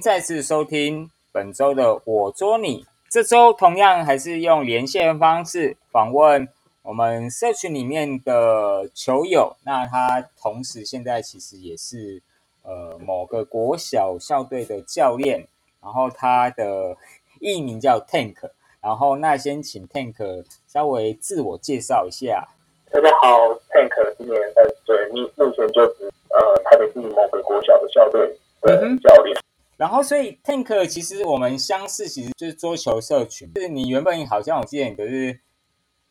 再次收听本周的我捉你。这周同样还是用连线方式访问我们社群里面的球友。那他同时现在其实也是呃某个国小校队的教练，然后他的艺名叫 Tank。然后那先请 Tank 稍微自我介绍一下。大家好，Tank 今年在对目目前就职呃台北市某个国小的校队的教练。然后，所以 Tank 其实我们相似，其实就是桌球社群。就是你原本好像我记得你都是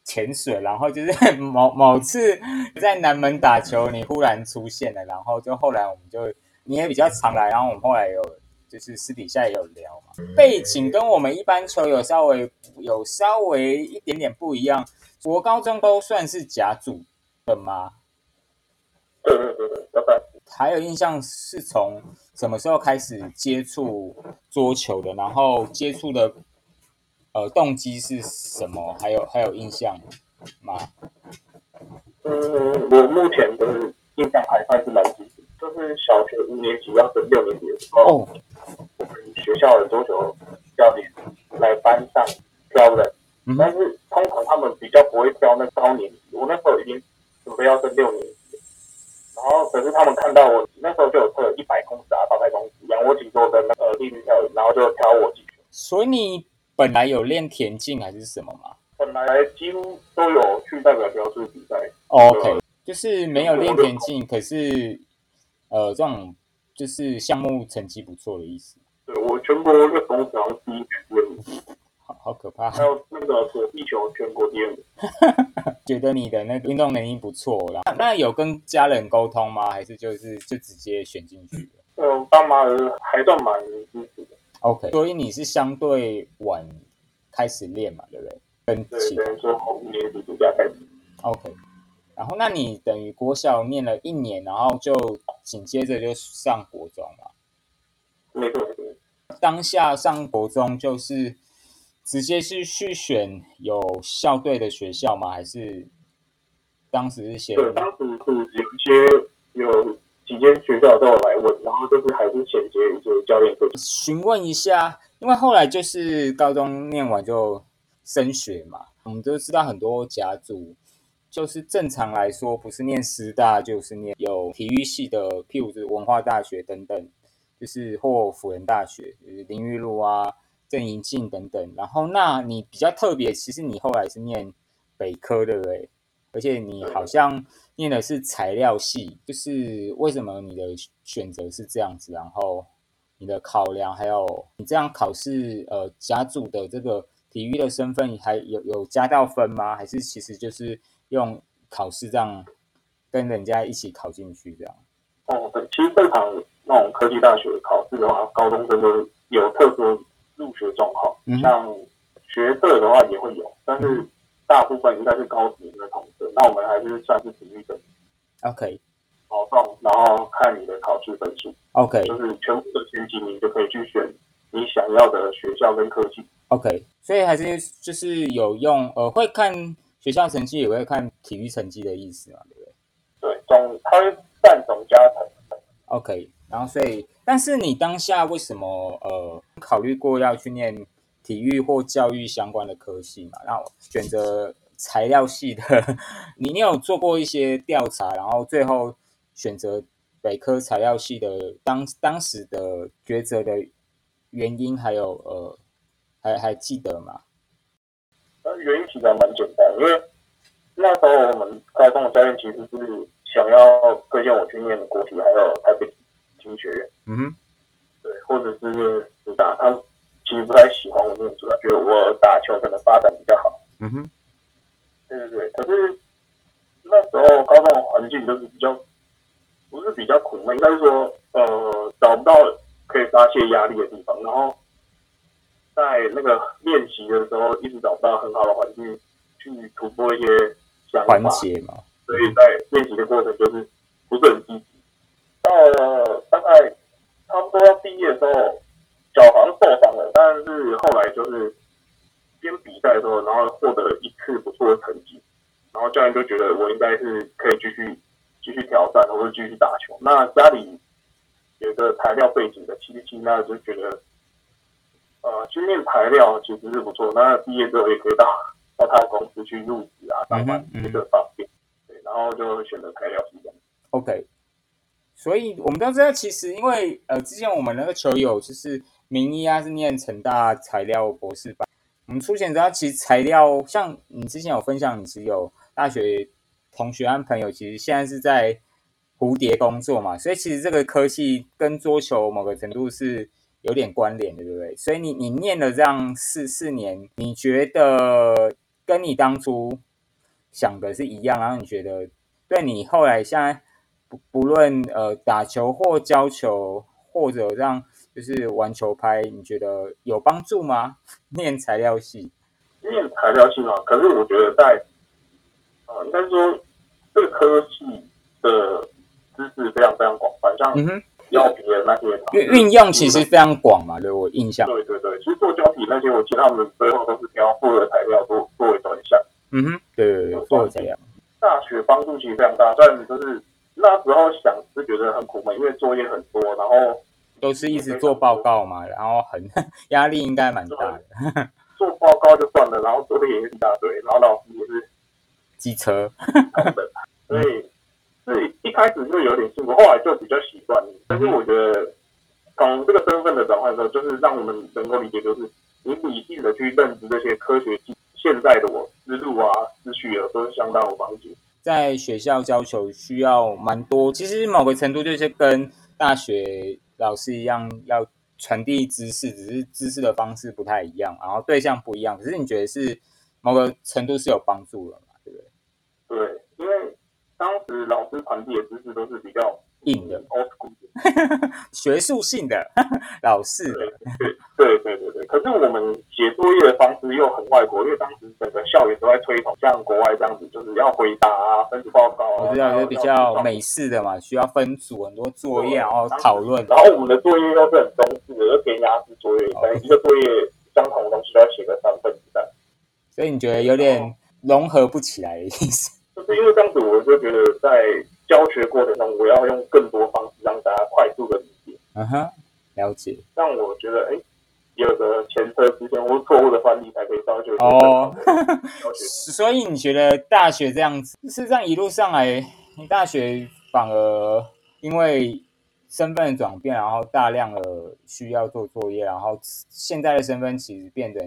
潜水，然后就是 某某次在南门打球，你忽然出现了，然后就后来我们就你也比较常来，然后我们后来有就是私底下也有聊嘛。背景跟我们一般球友稍微有稍微一点点不一样，国高中都算是甲组的吗？对对对。还有印象是从什么时候开始接触桌球的？然后接触的呃动机是什么？还有还有印象吗？嗯，我目前的印象还算是蛮清楚，就是小学五年级要升六年级的时候，我们学校的桌球教练来班上教人，但是通常他们比较不会教那高年级，我那时候已经准备要升六年级。然后，可是他们看到我那时候就有测一百公尺、仰卧起坐的那个立式跳远，然后就挑我进去。所以你本来有练田径还是什么吗？本来几乎都有去代表标志比赛。OK，就是没有练田径，可是呃，这种就是项目成绩不错的意思。对我全国那公司好像第一名。好可怕！还有那个躲地球全国第二，觉得你的那个运动能力不错啦。那有跟家人沟通吗？还是就是就直接选进去的？嗯，爸妈还算蛮支持的。OK，所以你是相对晚开始练嘛，对不对？跟对，等于说后年级暑假开始。OK，然后那你等于国小念了一年，然后就紧接着就上国中了。没错。当下上国中就是。直接是去选有校队的学校吗？还是当时是先？对，当时是有一些有几间学校都有来问，然后就是还是衔接一些教练课询问一下，因为后来就是高中念完就升学嘛，我们都知道很多甲组就是正常来说不是念师大就是念有体育系的，譬如是文化大学等等，就是或辅仁大学，就是林玉路啊。郑银静等等，然后那你比较特别，其实你后来是念北科，对不对？而且你好像念的是材料系，就是为什么你的选择是这样子？然后你的考量还有你这样考试，呃，甲组的这个体育的身份还有有加到分吗？还是其实就是用考试这样跟人家一起考进去这样？哦，对，其实正常那种科技大学考试的话，高中生都有特殊。入学状况，像学社的话也会有，但是大部分应该是高职的同学。那我们还是算是体育生。OK，保送，然后看你的考试分数。OK，就是全部的前几名就可以去选你想要的学校跟科技。OK，所以还是就是有用，呃，会看学校成绩，也会看体育成绩的意思嘛，对不对？对，总它会占总加成。OK。然后，所以，但是你当下为什么呃考虑过要去念体育或教育相关的科系嘛？然后选择材料系的，你你有做过一些调查，然后最后选择北科材料系的当当时的抉择的原因，还有呃还还记得吗？呃，原因其实还蛮简单，因为那时候我们高中的教练其实是想要推荐我去念国体，还有台北。经学院，嗯哼，对，或者是师大，他其实不太喜欢我念书，他觉得我打球可能发展比较好，嗯哼，对对对。可是那时候高中的环境就是比较，不是比较苦闷，应该是说，呃，找不到可以发泄压力的地方，然后在那个练习的时候，一直找不到很好的环境去突破一些所以在练习的过程就是不是很积极。到了大概差不多要毕业的时候，脚好像受伤了，但是后来就是边比赛的时候，然后获得一次不错的成绩，然后教练就觉得我应该是可以继续继续挑战，或者继续打球。那家里有个材料背景的七七，那就觉得，呃，去练材料其实是不错。那毕业之后也可以打到他的公司去入职啊，上班这个方便。对，然后就选择材料系这样。OK，所以我们都知道，其实因为呃，之前我们那个球友就是名医啊，是念成大材料博士班。我们出前知道，其实材料像你之前有分享，你是有大学同学和朋友，其实现在是在蝴蝶工作嘛，所以其实这个科系跟桌球某个程度是有点关联的，对不对？所以你你念了这样四四年，你觉得跟你当初想的是一样，然后你觉得对你后来现在不不论呃打球或教球或者让。就是玩球拍，你觉得有帮助吗？念材料系，念材料系嘛。可是我觉得在，呃，应该说这个科系的知识非常非常广泛，像胶皮的那些，运运用其实非常广嘛。对我印象，对对对，其实做胶皮那些，我记得他们最后都是挑复合材料做作为专项。嗯哼，对对对，复合材料。大学帮助其实非常大，虽然就是那时候想是觉得很苦闷，因为作业很多，然后。都是一直做报告嘛，然后很 压力应该蛮大的。做报告就算了，然后作业也一大堆，然后老师也是 机车，所以是一开始就有点辛苦，后来就比较习惯。但是我觉得从这个身份的转换的时候，就是让我们能够理解，就是你理性的去认知这些科学现在的我思路啊、思绪啊，都是相当有帮助。在学校教球需要蛮多，其实某个程度就是跟大学。老师一样要传递知识，只是知识的方式不太一样，然后对象不一样。可是你觉得是某个程度是有帮助的嘛？对不对？对，因为当时老师传递的知识都是比较硬的。学术性的 老师，对对对对对。可是我们写作业的方式又很外国，因为当时整个校园都在推崇像国外这样子，就是要回答啊、分组报告啊。我知道，就比较美式的嘛，需要分组很多作业，然后讨论。然后我们的作业又是很中式的，又填鸭式作业，等于一个作业相同的东西都要写个三份这样。所以你觉得有点融合不起来的意思？就是因为这样子，我就觉得在教学过程中，我要用更多方式让大家快速的理解。嗯哼，了解。让我觉得，哎，有个前车之鉴或错误的范例才可以造就哦。所以你觉得大学这样子是这样一路上来，你大学反而因为身份转变，然后大量的需要做作业，然后现在的身份其实变得。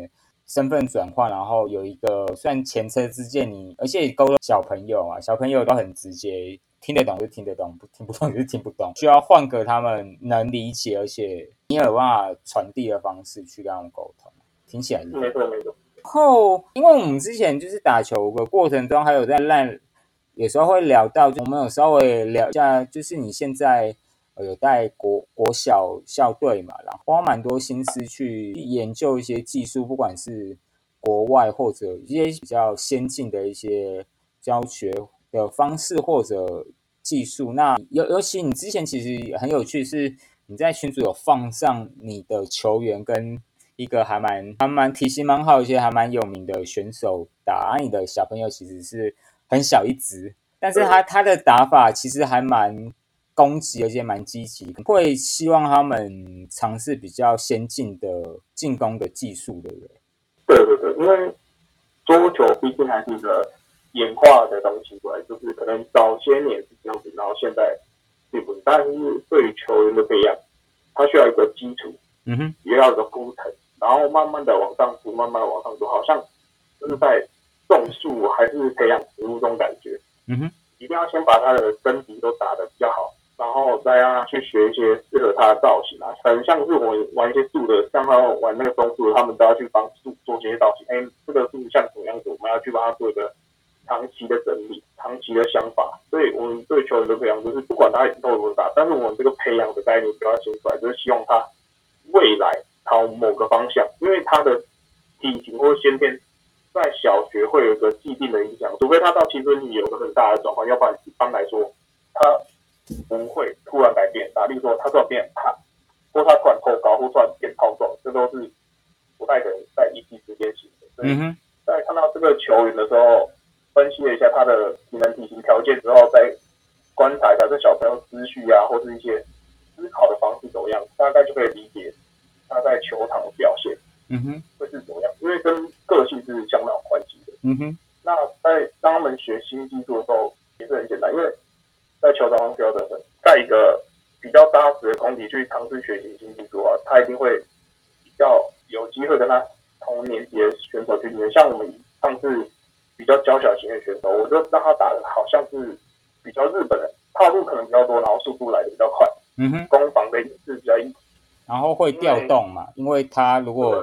身份转换，然后有一个算前车之鉴，你而且勾了小朋友啊，小朋友都很直接，听得懂就听得懂，不听不懂就听不懂，需要换个他们能理解，而且你有办法传递的方式去跟他们沟通，听起来没错没错。后，因为我们之前就是打球的过程中，还有在烂，有时候会聊到，我们有稍微聊一下，就是你现在。有带国国小校队嘛，然后花蛮多心思去研究一些技术，不管是国外或者一些比较先进的一些教学的方式或者技术。那尤尤其你之前其实很有趣，是你在群组有放上你的球员跟一个还蛮还蛮体型蛮好一些还蛮有名的选手打，你的小朋友其实是很小一只，但是他他的打法其实还蛮。攻击而且蛮积极，会希望他们尝试比较先进的进攻的技术，对不对？对对对，因为桌球毕竟还是一个演化的东西过来，就是可能早些年是这样子，然后现在并不是。但是对于球员的培养，他需要一个基础，嗯哼，也要一个工程，然后慢慢的往上走，慢慢的往上走，好像就是在种树还是培养植物这种感觉，嗯哼，一定要先把他的身体都打得比较好。然后再让他去学一些适合他的造型啊，很像是我玩一些树的，像他玩那个松树，他们都要去帮树做这些造型。哎，这个树像什么样子，我们要去帮他做一个长期的整理、长期的想法。所以我们对球员的培养，就是不管他以后多大，但是我们这个培养的概念不要写出来，就是希望他未来朝某个方向，因为他的体型或先天在小学会有一个既定的影响，除非他到青春期有个很大的转换，要不然一般来说他。不会突然改变，打，例如说他突然变胖，或他突然头高，或突然变超壮，这都是不太可能在一期之间型的。嗯哼，在看到这个球员的时候，分析了一下他的体能、体型条件之后，再观察一下这小朋友思绪啊，或是一些思思考的方式怎么样，大概就可以理解他在球场的表现，嗯哼，会是怎么样，因为跟个性是相当有关系的。嗯哼，那在当他们学新技术的时候，也是很简单，因为在球场上标准在一个比较扎实的空地去尝试学习新技术啊，他一定会比较有机会跟他同年级的选手去练。像我们上次比较娇小型的选手，我就让他打的好像是比较日本人，套路可能比较多，然后速度来的比较快，嗯哼，攻防的也是比较硬，然后会调动嘛，因为他如果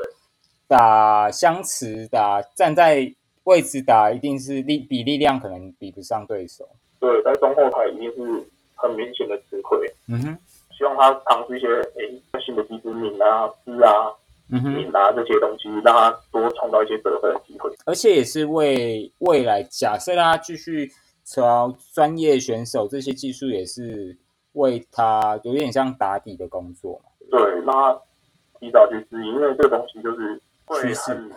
打相持打站在位置打，一定是力比力量可能比不上对手。对，在中后台一定是很明显的吃亏。嗯哼，希望他尝试一些诶新的技术，敏啊、姿啊、敏啊这些东西，让他多创造一些得分的机会。而且也是为未来，假设他继续朝专业选手，这些技术也是为他有点像打底的工作嘛。对，让他提早去适应，因为这个东西就是趋势，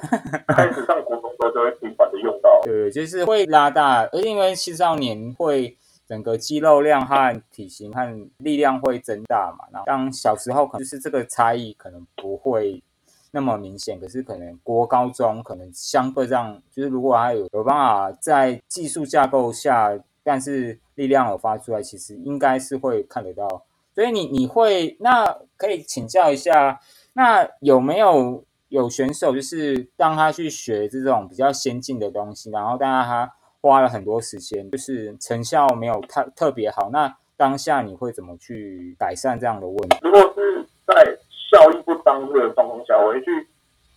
开始上国中时候就会频繁的用到。对，就是会拉大，而且因为青少年会整个肌肉量和体型和力量会增大嘛。然后当小时候可能就是这个差异可能不会那么明显，可是可能国高中可能相对上，就是如果他有有办法在技术架构下，但是力量有发出来，其实应该是会看得到。所以你你会那可以请教一下，那有没有有选手就是让他去学这种比较先进的东西，然后但是他花了很多时间，就是成效没有太特别好，那当下你会怎么去改善这样的问题？如果是在效益不彰的状况下，我会去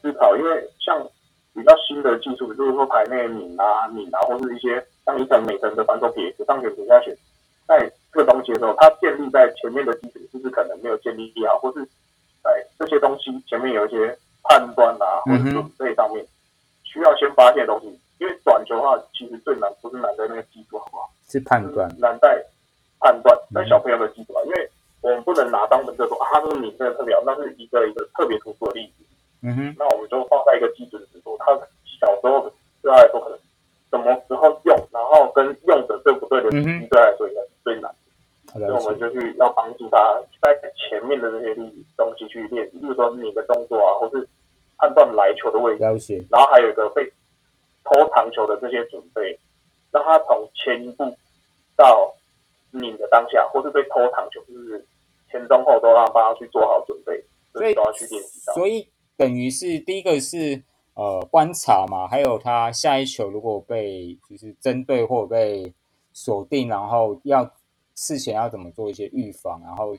思考，因为像比较新的技术，就是说排内拧啊、拧啊，或是一些像一层每层的反手撇上旋撇下旋，在这个东西的时候，它建立在前面的基础是不是可能没有建立好，或是在这些东西前面有一些判断啊，或者准备上面需要先发现的东西。因为短球的话，其实最难不是难在那个技术好不好，是判断，难在判断在小朋友的技术啊。因为我们不能拿当本就说啊，这个你真的特别好，那是一个一个特别突出的例子。嗯哼，那我们就放在一个基准的时候，他小时候对他来说可能什么时候用，然后跟用的对不对的时机，对他来说应该是最难。所以我们就去要帮助他在前面的这些东西去练，比如说你的动作啊，或是判断来球的位置，然后还有一个被偷长球的这些准备，让他从前一步到你的当下，或是被偷长球，就是前中后都让帮他去做好准备，所以都要去练习到。所以等于是第一个是呃观察嘛，还有他下一球如果被就是针对或被锁定，然后要。事前要怎么做一些预防，然后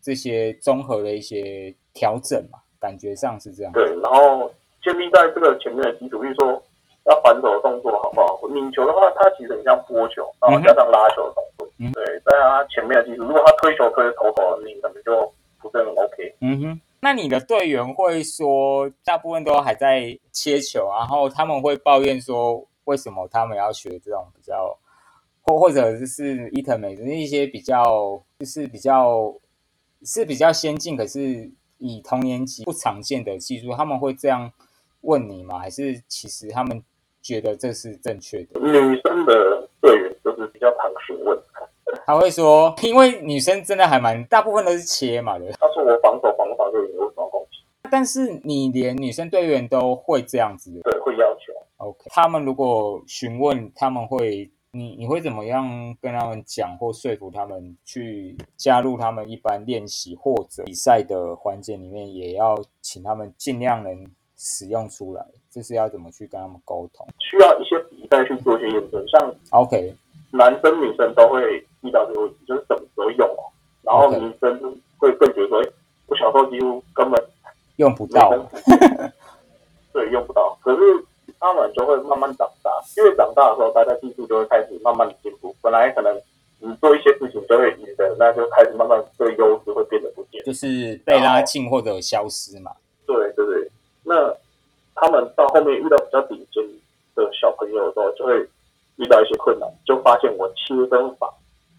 这些综合的一些调整嘛，感觉上是这样。对，然后建立在这个前面的基础，比如说要反手的动作好不好？拧球的话，它其实很像拨球，然后加上拉球的动作。嗯，对，在他前面的技术，如果他推球推的头头，你可能就不是很 OK。嗯哼，那你的队员会说，大部分都还在切球，然后他们会抱怨说，为什么他们要学这种比较？或或者就是伊藤美的一些比较，就是比较是比较先进，可是以同年级不常见的技术，他们会这样问你吗？还是其实他们觉得这是正确的？女生的队员就是比较常询问，他会说，因为女生真的还蛮大部分都是切嘛的。他说我防守防防队员有什么攻击？但是你连女生队员都会这样子？对，会要求。OK，他们如果询问，他们会。你你会怎么样跟他们讲或说服他们去加入他们一般练习或者比赛的环节里面，也要请他们尽量能使用出来？这是要怎么去跟他们沟通？需要一些比赛去做一些验证，像 OK，男生女生都会遇到这个问题，就是什么时候用哦。然后女生会更觉得说，我小时候几乎根本用不到，对，用不到。可是。他们就会慢慢长大，因为长大的时候，大家技术就会开始慢慢的进步。本来可能你做一些事情就会赢的，那就开始慢慢这个优势会变得不见，就是被拉近或者消失嘛。对对对，那他们到后面遇到比较顶尖的小朋友的时候，就会遇到一些困难，就发现我切跟防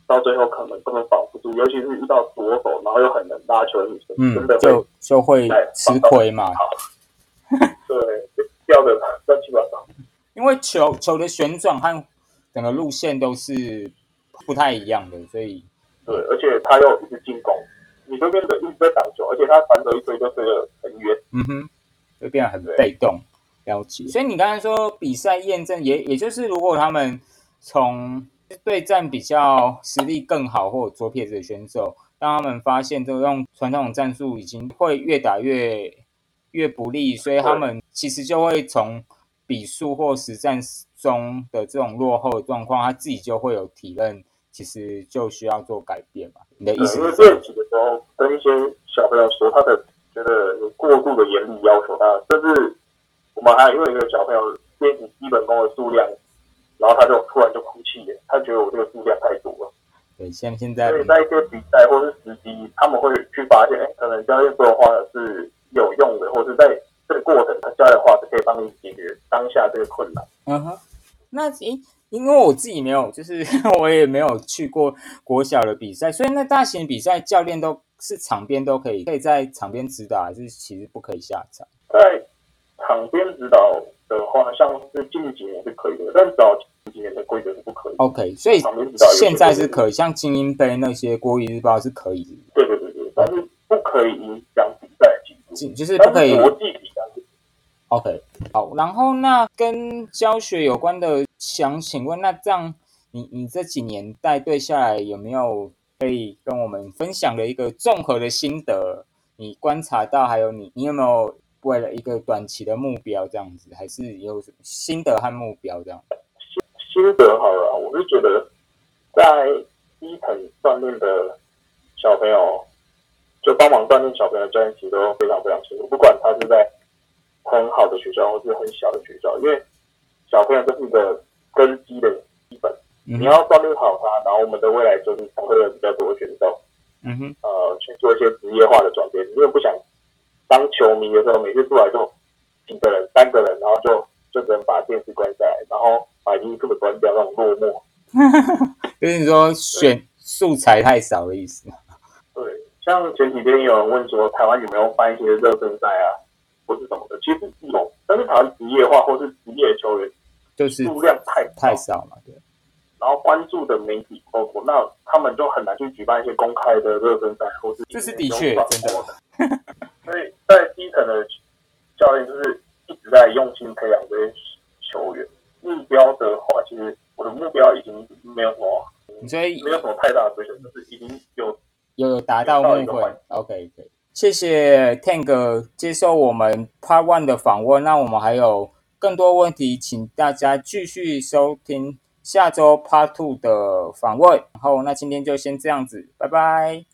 到最后可能根本保不住，尤其是遇到左手然后又很能拉球的女生，真的就就会吃亏嘛。对。掉的乱七八糟，因为球球的旋转和整个路线都是不太一样的，所以对，而且他又一直进攻，你会变得一直在挡球，而且他反手一推就推得很远。嗯哼，就变得很被动。了解。所以你刚才说比赛验证，也也就是如果他们从对战比较实力更好或左撇子的选手，当他们发现这种传统战术已经会越打越越不利，所以他们其实就会从比数或实战中的这种落后的状况，他自己就会有体认。其实就需要做改变嘛？你的意思？因为练习的时候跟一些小朋友说，他的觉得你过度的严厉要求他，甚至我们还因为一个小朋友练习基本功的数量，然后他就突然就哭泣了，他觉得我这个数量太多了。对，像现在，所以在一些比赛或是时机，他们会去发现，哎，可能教练说的话是有用的，或是在这个过程，他教练的话是可以帮你解决当下这个困难。嗯哼，那诶。因为我自己没有，就是 我也没有去过国小的比赛，所以那大型比赛教练都是场边都可以，可以在场边指导，还是其实不可以下场？在场边指导的话，像是近几年是可以的，但早几年的规则是不可以。OK，所以现在是可以，像精英杯那些国语日报是可以。对对对对，但是不可以影响比赛进度，就是不可以。国际比赛。OK，好，然后那跟教学有关的。想请问，那这样你你这几年带队下来，有没有可以跟我们分享的一个综合的心得？你观察到，还有你你有没有为了一个短期的目标这样子，还是有心得和目标这样？心心得好了，我是觉得在基层锻炼的小朋友，就帮忙锻炼小朋友教练其实都非常非常清楚，不管他是在很好的学校或是很小的学校，因为小朋友都是一个。根基的基本，你要锻炼好他，然后我们的未来就是会有比较多的选手，嗯哼，呃，去做一些职业化的转变。因为不想当球迷的时候，每次出来就几个人、三个人，然后就就只能把电视关下来，然后把 YouTube 关掉，那种落寞。就是你说选素材太少的意思。对，像前几天有人问说，台湾有没有办一些热身赛啊，或是什么的？其实有，但是台湾职业化或是职业球员。就是数量太太少了，对。然后关注的媒体包括，那他们就很难去举办一些公开的热身赛，或是这是的确真的。所以在基层的教练就是一直在用心培养这些球员。目标的话，其实我的目标已经没有什么，所以没有什么太大的追求，就是已经有有达到目标。OK，可以。谢谢 Tank 接受我们 Part One 的访问。那我们还有。更多问题，请大家继续收听下周 Part Two 的访问。然后，那今天就先这样子，拜拜。